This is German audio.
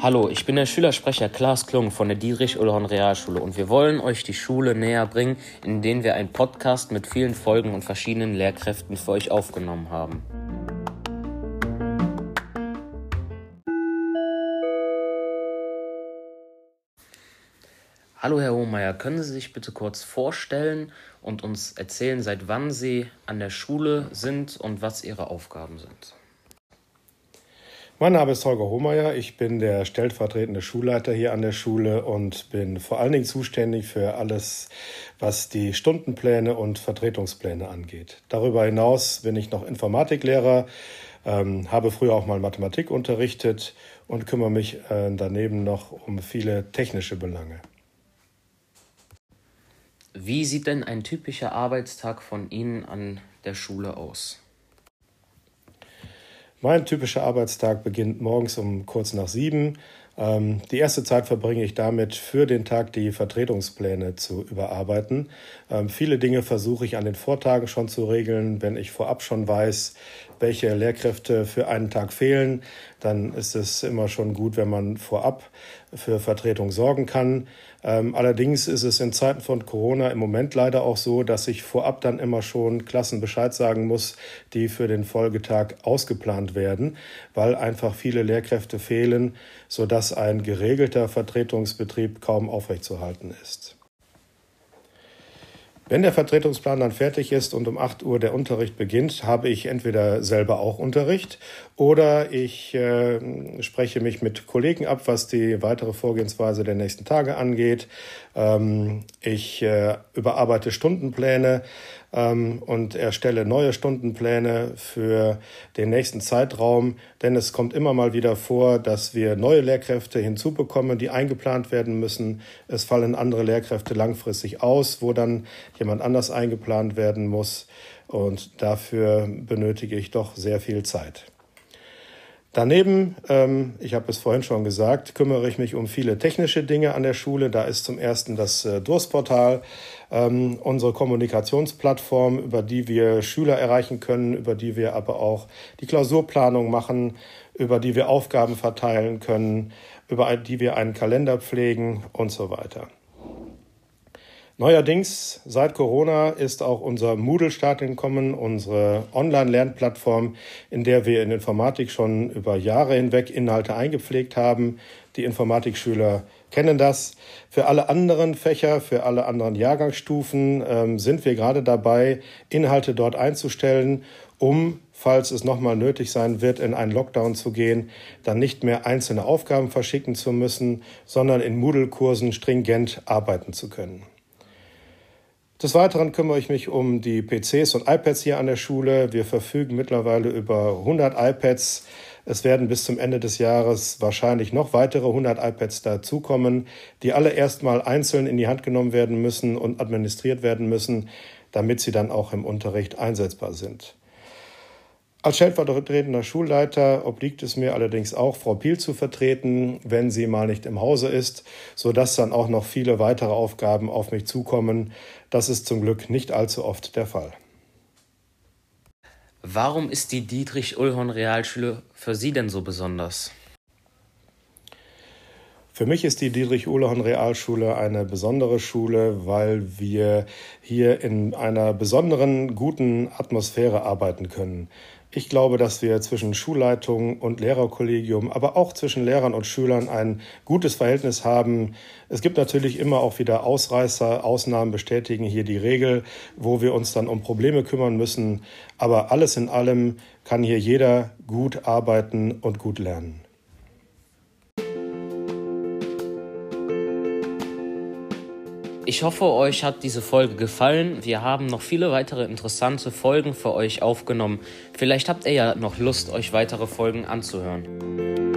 Hallo, ich bin der Schülersprecher Klaas Klung von der Dietrich-Ullhorn Realschule und wir wollen euch die Schule näher bringen, indem wir einen Podcast mit vielen Folgen und verschiedenen Lehrkräften für euch aufgenommen haben. Hallo Herr Hohmeier, können Sie sich bitte kurz vorstellen und uns erzählen, seit wann Sie an der Schule sind und was Ihre Aufgaben sind? Mein Name ist Holger Hohmeier. Ich bin der stellvertretende Schulleiter hier an der Schule und bin vor allen Dingen zuständig für alles, was die Stundenpläne und Vertretungspläne angeht. Darüber hinaus bin ich noch Informatiklehrer, ähm, habe früher auch mal Mathematik unterrichtet und kümmere mich äh, daneben noch um viele technische Belange. Wie sieht denn ein typischer Arbeitstag von Ihnen an der Schule aus? Mein typischer Arbeitstag beginnt morgens um kurz nach sieben. Ähm, die erste Zeit verbringe ich damit, für den Tag die Vertretungspläne zu überarbeiten. Ähm, viele Dinge versuche ich an den Vortagen schon zu regeln. Wenn ich vorab schon weiß, welche Lehrkräfte für einen Tag fehlen, dann ist es immer schon gut, wenn man vorab für Vertretung sorgen kann. Ähm, allerdings ist es in Zeiten von Corona im Moment leider auch so, dass ich vorab dann immer schon Klassen Bescheid sagen muss, die für den Folgetag ausgeplant werden, weil einfach viele Lehrkräfte fehlen, sodass ein geregelter Vertretungsbetrieb kaum aufrechtzuerhalten ist. Wenn der Vertretungsplan dann fertig ist und um 8 Uhr der Unterricht beginnt, habe ich entweder selber auch Unterricht oder ich äh, spreche mich mit Kollegen ab, was die weitere Vorgehensweise der nächsten Tage angeht. Ähm, ich äh, überarbeite Stundenpläne ähm, und erstelle neue Stundenpläne für den nächsten Zeitraum, denn es kommt immer mal wieder vor, dass wir neue Lehrkräfte hinzubekommen, die eingeplant werden müssen. Es fallen andere Lehrkräfte langfristig aus, wo dann jemand anders eingeplant werden muss. Und dafür benötige ich doch sehr viel Zeit. Daneben, ähm, ich habe es vorhin schon gesagt, kümmere ich mich um viele technische Dinge an der Schule. Da ist zum ersten das äh, Durstportal, ähm, unsere Kommunikationsplattform, über die wir Schüler erreichen können, über die wir aber auch die Klausurplanung machen, über die wir Aufgaben verteilen können, über die wir einen Kalender pflegen und so weiter. Neuerdings, seit Corona, ist auch unser Moodle-Start gekommen, unsere Online-Lernplattform, in der wir in Informatik schon über Jahre hinweg Inhalte eingepflegt haben. Die Informatikschüler kennen das. Für alle anderen Fächer, für alle anderen Jahrgangsstufen ähm, sind wir gerade dabei, Inhalte dort einzustellen, um, falls es nochmal nötig sein wird, in einen Lockdown zu gehen, dann nicht mehr einzelne Aufgaben verschicken zu müssen, sondern in Moodle-Kursen stringent arbeiten zu können. Des Weiteren kümmere ich mich um die PCs und iPads hier an der Schule. Wir verfügen mittlerweile über 100 iPads. Es werden bis zum Ende des Jahres wahrscheinlich noch weitere 100 iPads dazukommen, die alle erstmal einzeln in die Hand genommen werden müssen und administriert werden müssen, damit sie dann auch im Unterricht einsetzbar sind. Als stellvertretender Schulleiter obliegt es mir allerdings auch, Frau Piel zu vertreten, wenn sie mal nicht im Hause ist, sodass dann auch noch viele weitere Aufgaben auf mich zukommen. Das ist zum Glück nicht allzu oft der Fall. Warum ist die Dietrich-Ullhorn Realschule für Sie denn so besonders? Für mich ist die Dietrich-Ullhorn Realschule eine besondere Schule, weil wir hier in einer besonderen guten Atmosphäre arbeiten können. Ich glaube, dass wir zwischen Schulleitung und Lehrerkollegium, aber auch zwischen Lehrern und Schülern ein gutes Verhältnis haben. Es gibt natürlich immer auch wieder Ausreißer, Ausnahmen bestätigen hier die Regel, wo wir uns dann um Probleme kümmern müssen. Aber alles in allem kann hier jeder gut arbeiten und gut lernen. Ich hoffe, euch hat diese Folge gefallen. Wir haben noch viele weitere interessante Folgen für euch aufgenommen. Vielleicht habt ihr ja noch Lust, euch weitere Folgen anzuhören.